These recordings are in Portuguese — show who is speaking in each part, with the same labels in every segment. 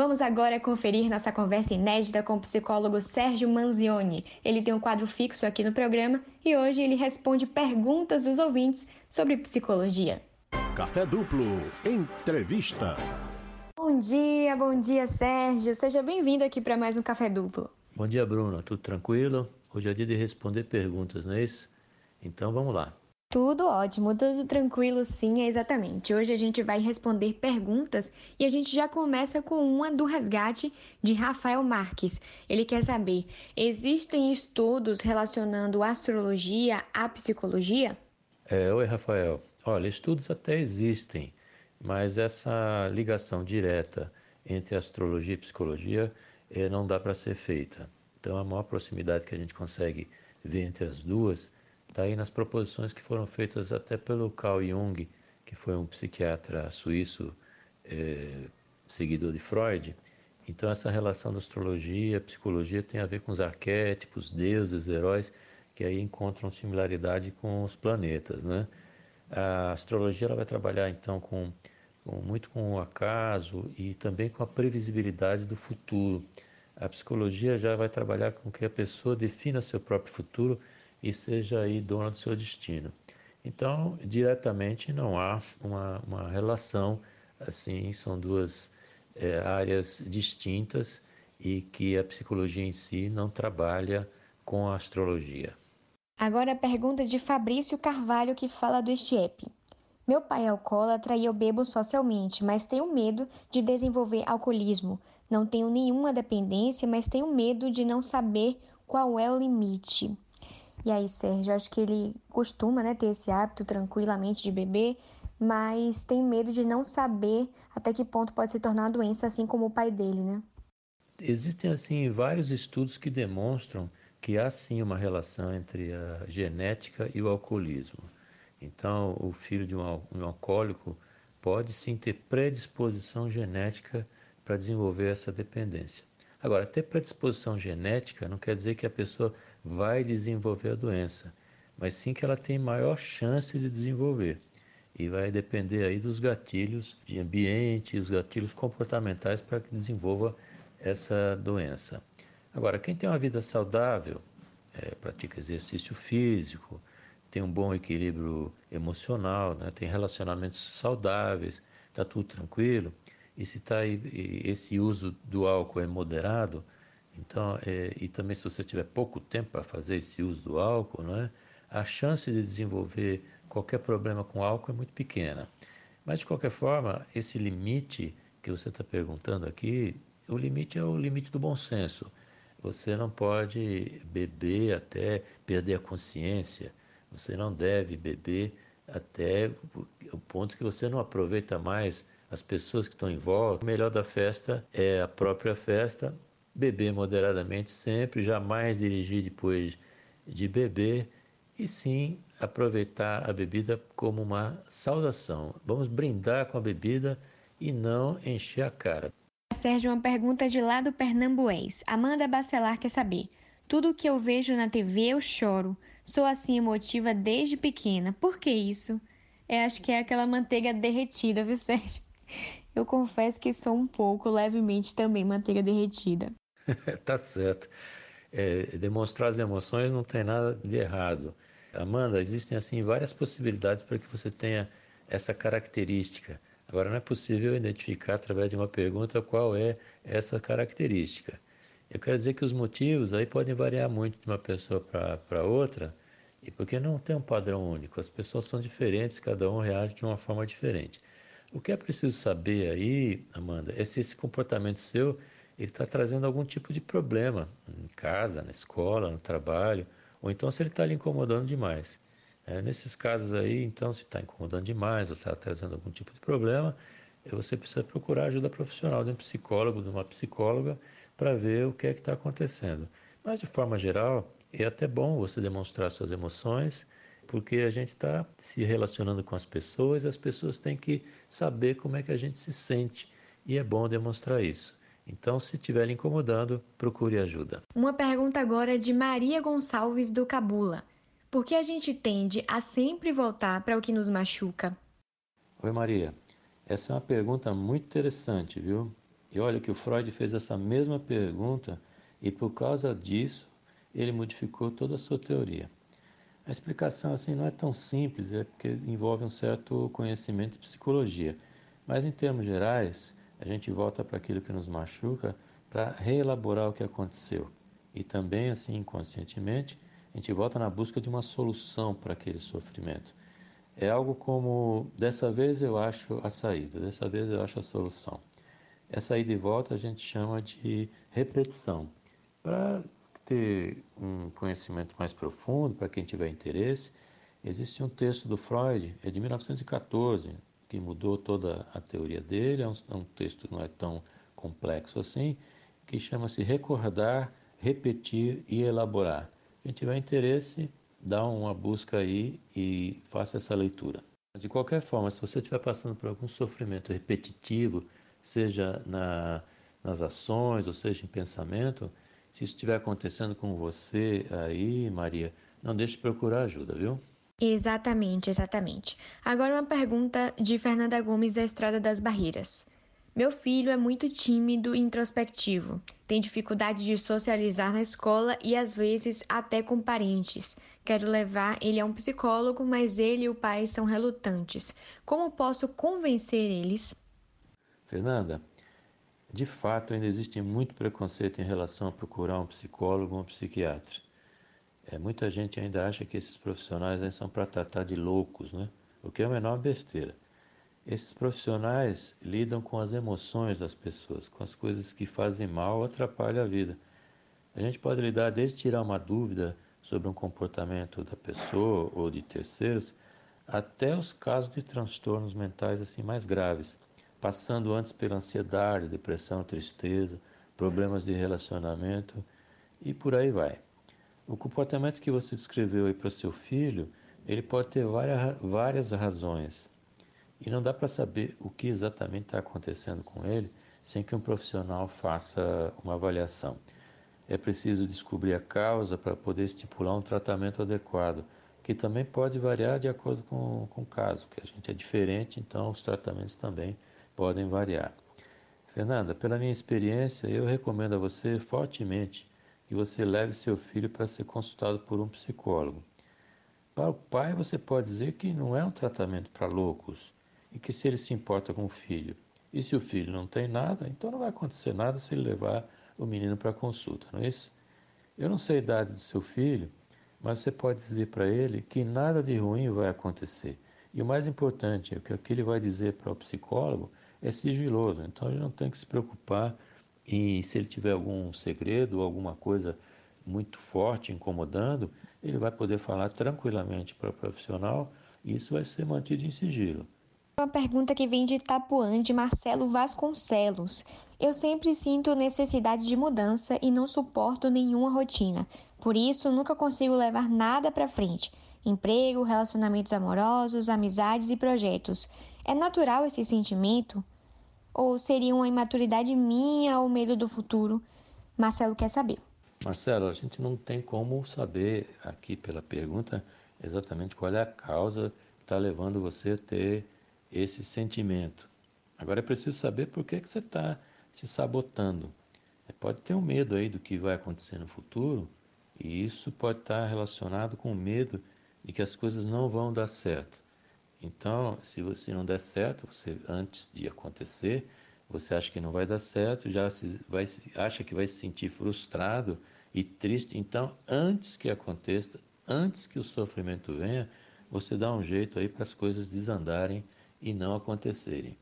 Speaker 1: Vamos agora conferir nossa conversa inédita com o psicólogo Sérgio Manzioni. Ele tem um quadro fixo aqui no programa e hoje ele responde perguntas dos ouvintes sobre psicologia.
Speaker 2: Café Duplo, entrevista.
Speaker 1: Bom dia, bom dia, Sérgio. Seja bem-vindo aqui para mais um Café Duplo.
Speaker 3: Bom dia, Bruno. Tudo tranquilo? Hoje é dia de responder perguntas, não é isso? Então vamos lá.
Speaker 1: Tudo ótimo, tudo tranquilo, sim, é exatamente. Hoje a gente vai responder perguntas e a gente já começa com uma do resgate de Rafael Marques. Ele quer saber: existem estudos relacionando astrologia à psicologia?
Speaker 3: É, oi, Rafael. Olha, estudos até existem, mas essa ligação direta entre astrologia e psicologia eh, não dá para ser feita. Então, a maior proximidade que a gente consegue ver entre as duas Está aí nas proposições que foram feitas até pelo Carl Jung, que foi um psiquiatra suíço é, seguidor de Freud. Então, essa relação da astrologia, psicologia tem a ver com os arquétipos, deuses, heróis, que aí encontram similaridade com os planetas. Né? A astrologia ela vai trabalhar então com, com muito com o acaso e também com a previsibilidade do futuro. A psicologia já vai trabalhar com que a pessoa defina seu próprio futuro e seja aí dona do seu destino. Então, diretamente não há uma, uma relação, assim, são duas é, áreas distintas e que a psicologia em si não trabalha com a astrologia.
Speaker 1: Agora a pergunta de Fabrício Carvalho que fala do Estiep. Meu pai é alcoólatra e eu bebo socialmente, mas tenho medo de desenvolver alcoolismo. Não tenho nenhuma dependência, mas tenho medo de não saber qual é o limite. E aí, Sérgio, acho que ele costuma né, ter esse hábito tranquilamente de beber, mas tem medo de não saber até que ponto pode se tornar uma doença, assim como o pai dele, né?
Speaker 3: Existem, assim, vários estudos que demonstram que há, sim, uma relação entre a genética e o alcoolismo. Então, o filho de um, um alcoólico pode, sim, ter predisposição genética para desenvolver essa dependência. Agora, ter predisposição genética não quer dizer que a pessoa vai desenvolver a doença, mas sim que ela tem maior chance de desenvolver. E vai depender aí dos gatilhos de ambiente, os gatilhos comportamentais para que desenvolva essa doença. Agora, quem tem uma vida saudável, é, pratica exercício físico, tem um bom equilíbrio emocional, né, tem relacionamentos saudáveis, está tudo tranquilo, e se tá aí, esse uso do álcool é moderado, então, é, e também se você tiver pouco tempo para fazer esse uso do álcool, né, a chance de desenvolver qualquer problema com álcool é muito pequena. Mas, de qualquer forma, esse limite que você está perguntando aqui, o limite é o limite do bom senso. Você não pode beber até perder a consciência, você não deve beber até o ponto que você não aproveita mais as pessoas que estão em volta. O melhor da festa é a própria festa, beber moderadamente sempre, jamais dirigir depois de beber e sim aproveitar a bebida como uma saudação. Vamos brindar com a bebida e não encher a cara.
Speaker 1: Sérgio, uma pergunta de lá do Pernambuês. Amanda Bacelar quer saber. Tudo que eu vejo na TV eu choro. Sou assim emotiva desde pequena. Por que isso? Eu acho que é aquela manteiga derretida, viu, Sérgio? Eu confesso que sou um pouco, levemente também, manteiga derretida.
Speaker 3: tá certo. É, demonstrar as emoções não tem nada de errado. Amanda, existem assim várias possibilidades para que você tenha essa característica. Agora, não é possível identificar através de uma pergunta qual é essa característica. Eu quero dizer que os motivos aí podem variar muito de uma pessoa para outra, e porque não tem um padrão único. As pessoas são diferentes, cada um reage de uma forma diferente. O que é preciso saber aí, Amanda, é se esse comportamento seu ele está trazendo algum tipo de problema em casa, na escola, no trabalho, ou então se ele está lhe incomodando demais. É, nesses casos aí, então, se está incomodando demais ou está trazendo algum tipo de problema, é, você precisa procurar ajuda profissional de um psicólogo, de uma psicóloga, para ver o que é que está acontecendo. Mas, de forma geral, é até bom você demonstrar suas emoções, porque a gente está se relacionando com as pessoas, as pessoas têm que saber como é que a gente se sente e é bom demonstrar isso. Então, se estiver incomodando, procure ajuda.
Speaker 1: Uma pergunta agora de Maria Gonçalves do Cabula. Por que a gente tende a sempre voltar para o que nos machuca?
Speaker 3: Oi, Maria. Essa é uma pergunta muito interessante, viu? E olha que o Freud fez essa mesma pergunta e por causa disso ele modificou toda a sua teoria. A explicação assim não é tão simples, é porque envolve um certo conhecimento de psicologia. Mas em termos gerais, a gente volta para aquilo que nos machuca para reelaborar o que aconteceu. E também assim inconscientemente, a gente volta na busca de uma solução para aquele sofrimento. É algo como dessa vez eu acho a saída, dessa vez eu acho a solução. Essa ida e volta a gente chama de repetição. Para ter um conhecimento mais profundo, para quem tiver interesse, existe um texto do Freud, é de 1914, que mudou toda a teoria dele, é um, é um texto que não é tão complexo assim, que chama-se Recordar, Repetir e Elaborar. Quem tiver interesse, dá uma busca aí e faça essa leitura. De qualquer forma, se você estiver passando por algum sofrimento repetitivo, seja na, nas ações ou seja em pensamento, se isso estiver acontecendo com você aí, Maria, não deixe de procurar ajuda, viu?
Speaker 1: Exatamente, exatamente. Agora uma pergunta de Fernanda Gomes da Estrada das Barreiras. Meu filho é muito tímido e introspectivo. Tem dificuldade de socializar na escola e às vezes até com parentes. Quero levar ele a um psicólogo, mas ele e o pai são relutantes. Como posso convencer eles?
Speaker 3: Fernanda, de fato, ainda existe muito preconceito em relação a procurar um psicólogo ou um psiquiatra. É, muita gente ainda acha que esses profissionais são para tratar de loucos, né? o que é a menor besteira. Esses profissionais lidam com as emoções das pessoas, com as coisas que fazem mal ou atrapalham a vida. A gente pode lidar desde tirar uma dúvida sobre um comportamento da pessoa ou de terceiros, até os casos de transtornos mentais assim mais graves passando antes pela ansiedade, depressão, tristeza, problemas de relacionamento e por aí vai. O comportamento que você descreveu aí para seu filho, ele pode ter várias, várias razões. E não dá para saber o que exatamente está acontecendo com ele sem que um profissional faça uma avaliação. É preciso descobrir a causa para poder estipular um tratamento adequado, que também pode variar de acordo com, com o caso, que a gente é diferente, então os tratamentos também podem variar. Fernanda, pela minha experiência, eu recomendo a você fortemente que você leve seu filho para ser consultado por um psicólogo. Para o pai, você pode dizer que não é um tratamento para loucos e que se ele se importa com o filho. E se o filho não tem nada, então não vai acontecer nada se ele levar o menino para consulta, não é isso? Eu não sei a idade do seu filho, mas você pode dizer para ele que nada de ruim vai acontecer. E o mais importante é que o que ele vai dizer para o psicólogo é sigiloso, então ele não tem que se preocupar e se ele tiver algum segredo ou alguma coisa muito forte incomodando, ele vai poder falar tranquilamente para o profissional e isso vai ser mantido em sigilo.
Speaker 1: Uma pergunta que vem de Itapuã, de Marcelo Vasconcelos. Eu sempre sinto necessidade de mudança e não suporto nenhuma rotina. Por isso, nunca consigo levar nada para frente. Emprego, relacionamentos amorosos, amizades e projetos. É natural esse sentimento? Ou seria uma imaturidade minha ou medo do futuro? Marcelo quer saber.
Speaker 3: Marcelo, a gente não tem como saber aqui pela pergunta exatamente qual é a causa que está levando você a ter esse sentimento. Agora é preciso saber por que, que você está se sabotando. Pode ter um medo aí do que vai acontecer no futuro, e isso pode estar relacionado com o medo de que as coisas não vão dar certo. Então, se você não der certo, você antes de acontecer, você acha que não vai dar certo, já se, vai, acha que vai se sentir frustrado e triste. Então, antes que aconteça, antes que o sofrimento venha, você dá um jeito aí para as coisas desandarem e não acontecerem.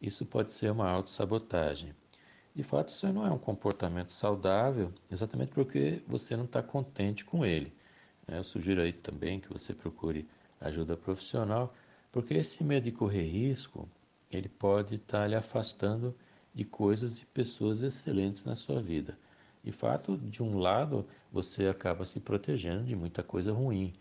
Speaker 3: Isso pode ser uma autossabotagem. De fato, isso não é um comportamento saudável, exatamente porque você não está contente com ele. Eu sugiro aí também que você procure ajuda profissional porque esse medo de correr risco, ele pode estar lhe afastando de coisas e pessoas excelentes na sua vida. De fato, de um lado, você acaba se protegendo de muita coisa ruim,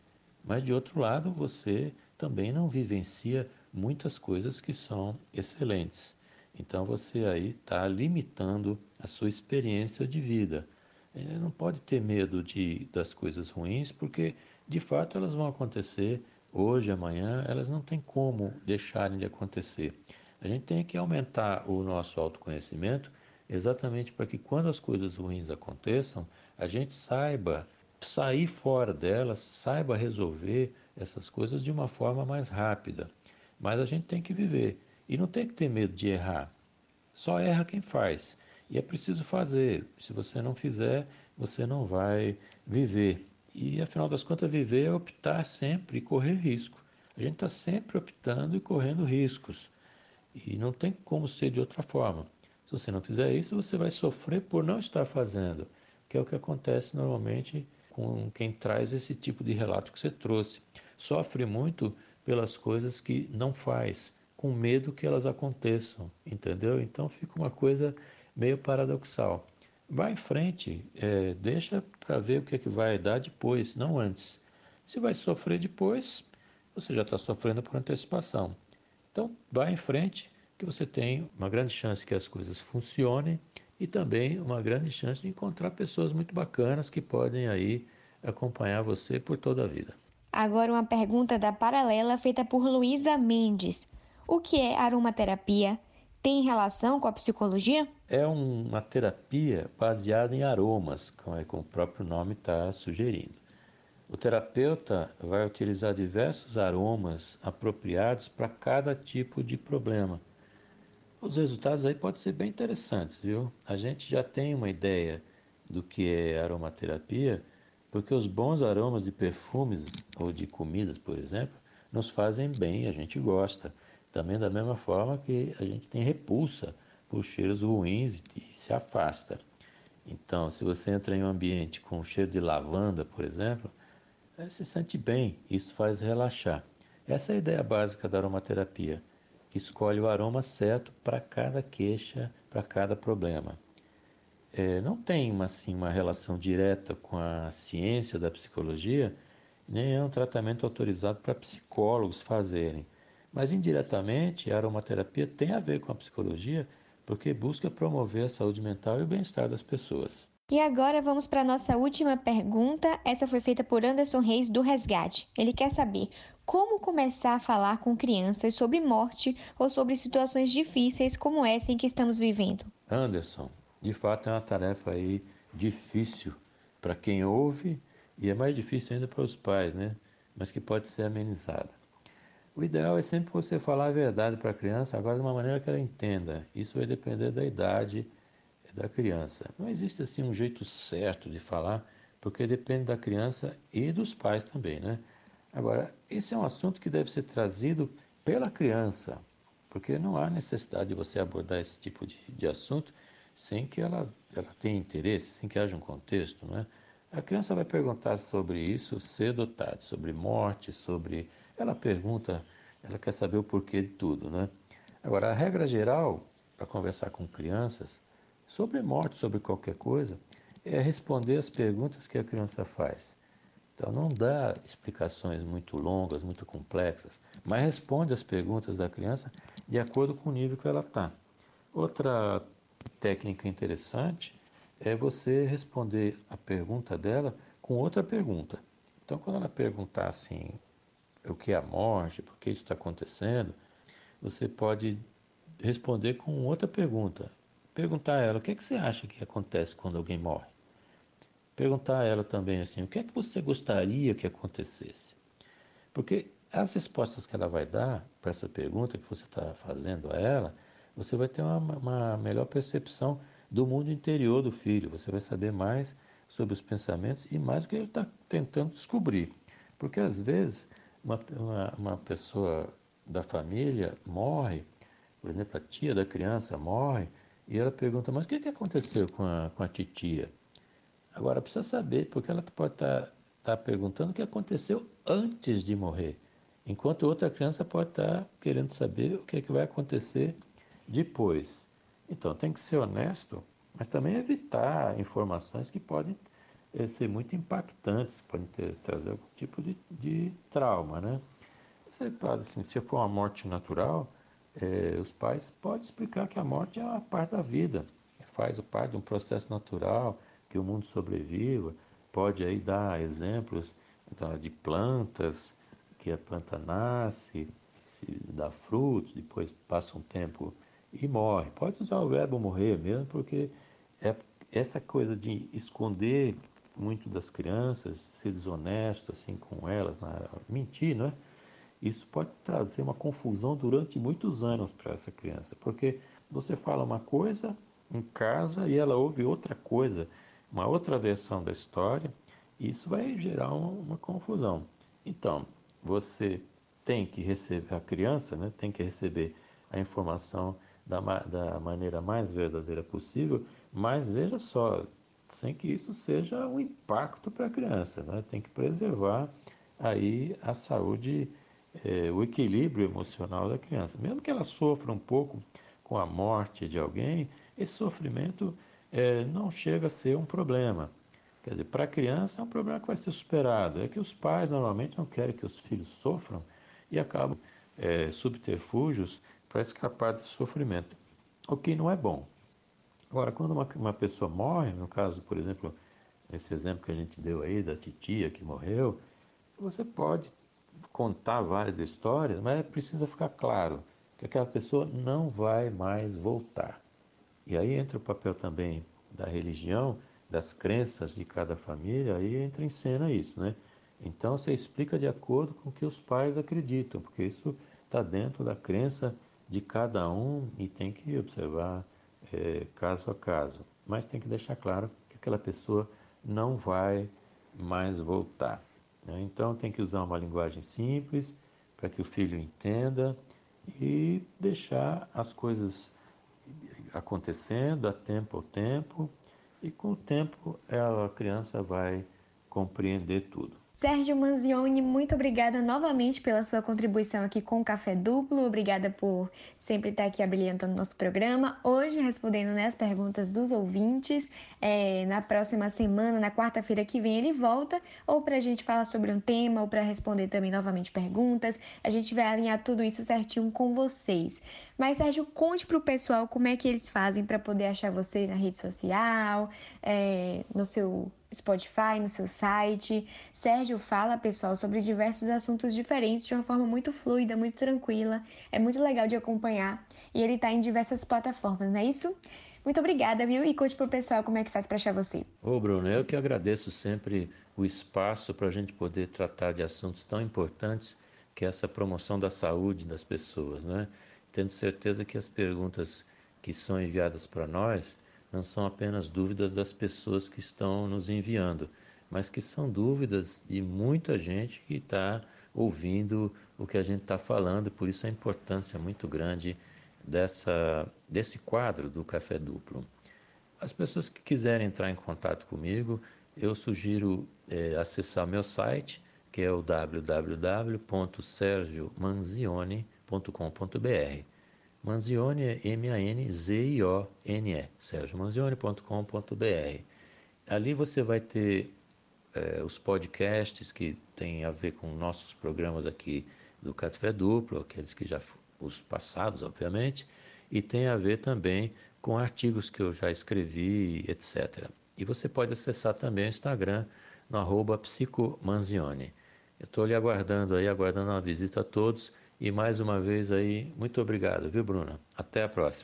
Speaker 3: mas de outro lado, você também não vivencia muitas coisas que são excelentes. Então você aí está limitando a sua experiência de vida. Ele não pode ter medo de, das coisas ruins, porque de fato elas vão acontecer hoje, amanhã, elas não têm como deixarem de acontecer. A gente tem que aumentar o nosso autoconhecimento exatamente para que quando as coisas ruins aconteçam, a gente saiba sair fora delas, saiba resolver essas coisas de uma forma mais rápida. Mas a gente tem que viver e não tem que ter medo de errar. Só erra quem faz. E é preciso fazer. Se você não fizer, você não vai viver. E afinal das contas, viver é optar sempre e correr risco. A gente está sempre optando e correndo riscos. E não tem como ser de outra forma. Se você não fizer isso, você vai sofrer por não estar fazendo, que é o que acontece normalmente com quem traz esse tipo de relato que você trouxe. Sofre muito pelas coisas que não faz, com medo que elas aconteçam, entendeu? Então fica uma coisa meio paradoxal. Vai em frente, é, deixa para ver o que, é que vai dar depois, não antes. Se vai sofrer depois, você já está sofrendo por antecipação. Então, vá em frente, que você tem uma grande chance que as coisas funcionem e também uma grande chance de encontrar pessoas muito bacanas que podem aí acompanhar você por toda a vida.
Speaker 1: Agora uma pergunta da paralela feita por Luísa Mendes. O que é aromaterapia? Tem relação com a psicologia?
Speaker 3: É uma terapia baseada em aromas, como, é, como o próprio nome está sugerindo. O terapeuta vai utilizar diversos aromas apropriados para cada tipo de problema. Os resultados aí podem ser bem interessantes, viu? A gente já tem uma ideia do que é aromaterapia, porque os bons aromas de perfumes ou de comidas, por exemplo, nos fazem bem, a gente gosta. Também da mesma forma que a gente tem repulsa por cheiros ruins e se afasta. Então, se você entra em um ambiente com cheiro de lavanda, por exemplo, se sente bem, isso faz relaxar. Essa é a ideia básica da aromaterapia, que escolhe o aroma certo para cada queixa, para cada problema. É, não tem uma, assim, uma relação direta com a ciência da psicologia, nem é um tratamento autorizado para psicólogos fazerem. Mas indiretamente, a aromaterapia tem a ver com a psicologia, porque busca promover a saúde mental e o bem-estar das pessoas.
Speaker 1: E agora vamos para a nossa última pergunta. Essa foi feita por Anderson Reis do Resgate. Ele quer saber como começar a falar com crianças sobre morte ou sobre situações difíceis como essa em que estamos vivendo.
Speaker 3: Anderson, de fato é uma tarefa aí difícil para quem ouve e é mais difícil ainda para os pais, né? Mas que pode ser amenizada. O ideal é sempre você falar a verdade para a criança, agora de uma maneira que ela entenda. Isso vai depender da idade da criança. Não existe assim um jeito certo de falar, porque depende da criança e dos pais também, né? Agora, esse é um assunto que deve ser trazido pela criança, porque não há necessidade de você abordar esse tipo de, de assunto sem que ela, ela tenha interesse, sem que haja um contexto, né? A criança vai perguntar sobre isso cedo ou tarde, sobre morte, sobre. Ela pergunta, ela quer saber o porquê de tudo, né? Agora, a regra geral para conversar com crianças sobre morte, sobre qualquer coisa, é responder as perguntas que a criança faz. Então não dá explicações muito longas, muito complexas, mas responde as perguntas da criança de acordo com o nível que ela está. Outra técnica interessante é você responder a pergunta dela com outra pergunta. Então quando ela perguntar assim, o que é a morte, por que isso está acontecendo, você pode responder com outra pergunta perguntar a ela o que, é que você acha que acontece quando alguém morre. Perguntar a ela também assim, o que é que você gostaria que acontecesse? Porque as respostas que ela vai dar para essa pergunta que você está fazendo a ela, você vai ter uma, uma melhor percepção do mundo interior do filho. Você vai saber mais sobre os pensamentos e mais o que ele está tentando descobrir. Porque às vezes uma, uma, uma, pessoa da família morre, por exemplo, a tia da criança morre, e ela pergunta, mas o que, que aconteceu com a, com a titia? Agora, precisa saber, porque ela pode estar tá, tá perguntando o que aconteceu antes de morrer, enquanto outra criança pode estar tá querendo saber o que, é que vai acontecer depois. Então, tem que ser honesto, mas também evitar informações que podem ser muito impactantes, podem ter, trazer algum tipo de, de trauma, né? Você assim, se for uma morte natural, é, os pais podem explicar que a morte é uma parte da vida, faz parte de um processo natural, que o mundo sobreviva, pode aí dar exemplos então, de plantas, que a planta nasce, dá frutos, depois passa um tempo e morre. Pode usar o verbo morrer mesmo, porque é essa coisa de esconder muito das crianças, ser desonesto assim com elas, mentir, não é? Isso pode trazer uma confusão durante muitos anos para essa criança, porque você fala uma coisa em casa e ela ouve outra coisa, uma outra versão da história, e isso vai gerar uma, uma confusão. Então, você tem que receber, a criança né, tem que receber a informação da, da maneira mais verdadeira possível, mas veja só, sem que isso seja um impacto para a criança, né? tem que preservar aí a saúde, é, o equilíbrio emocional da criança. Mesmo que ela sofra um pouco com a morte de alguém, esse sofrimento é, não chega a ser um problema. Quer dizer, para a criança é um problema que vai ser superado. É que os pais normalmente não querem que os filhos sofram e acabam é, subterfúgios para escapar desse sofrimento, o que não é bom. Agora, quando uma, uma pessoa morre, no caso, por exemplo, esse exemplo que a gente deu aí da titia que morreu, você pode contar várias histórias, mas precisa ficar claro que aquela pessoa não vai mais voltar. E aí entra o papel também da religião, das crenças de cada família, aí entra em cena isso, né? Então você explica de acordo com o que os pais acreditam, porque isso está dentro da crença de cada um e tem que observar é, caso a caso. Mas tem que deixar claro que aquela pessoa não vai mais voltar. Né? Então tem que usar uma linguagem simples para que o filho entenda e deixar as coisas acontecendo a tempo ao tempo e com o tempo ela, a criança vai compreender tudo.
Speaker 1: Sérgio Manzioni, muito obrigada novamente pela sua contribuição aqui com o Café Duplo. Obrigada por sempre estar aqui abrilhantando nosso programa. Hoje, respondendo né, as perguntas dos ouvintes. É, na próxima semana, na quarta-feira que vem, ele volta, ou para a gente falar sobre um tema, ou para responder também novamente perguntas. A gente vai alinhar tudo isso certinho com vocês. Mas, Sérgio, conte para o pessoal como é que eles fazem para poder achar você na rede social, é, no seu Spotify, no seu site. Sérgio fala, pessoal, sobre diversos assuntos diferentes de uma forma muito fluida, muito tranquila. É muito legal de acompanhar e ele está em diversas plataformas, não é isso? Muito obrigada, viu? E conte pro pessoal como é que faz para achar você.
Speaker 3: Ô, Bruno, eu que agradeço sempre o espaço para a gente poder tratar de assuntos tão importantes que é essa promoção da saúde das pessoas, né? Tendo certeza que as perguntas que são enviadas para nós não são apenas dúvidas das pessoas que estão nos enviando, mas que são dúvidas de muita gente que está ouvindo o que a gente está falando, por isso a importância muito grande dessa, desse quadro do Café Duplo. As pessoas que quiserem entrar em contato comigo, eu sugiro é, acessar meu site, que é o www.sergiomanzione.com.br. Manzione é M-A-N-Z-I-O-N-E, sergiomanzione.com.br. Ali você vai ter é, os podcasts que têm a ver com nossos programas aqui do Café Duplo, aqueles que já os passados, obviamente, e tem a ver também com artigos que eu já escrevi, etc. E você pode acessar também o Instagram no arroba psicomanzione. Eu estou lhe aguardando aí, aguardando uma visita a todos e mais uma vez aí, muito obrigado, viu, Bruna? Até a próxima.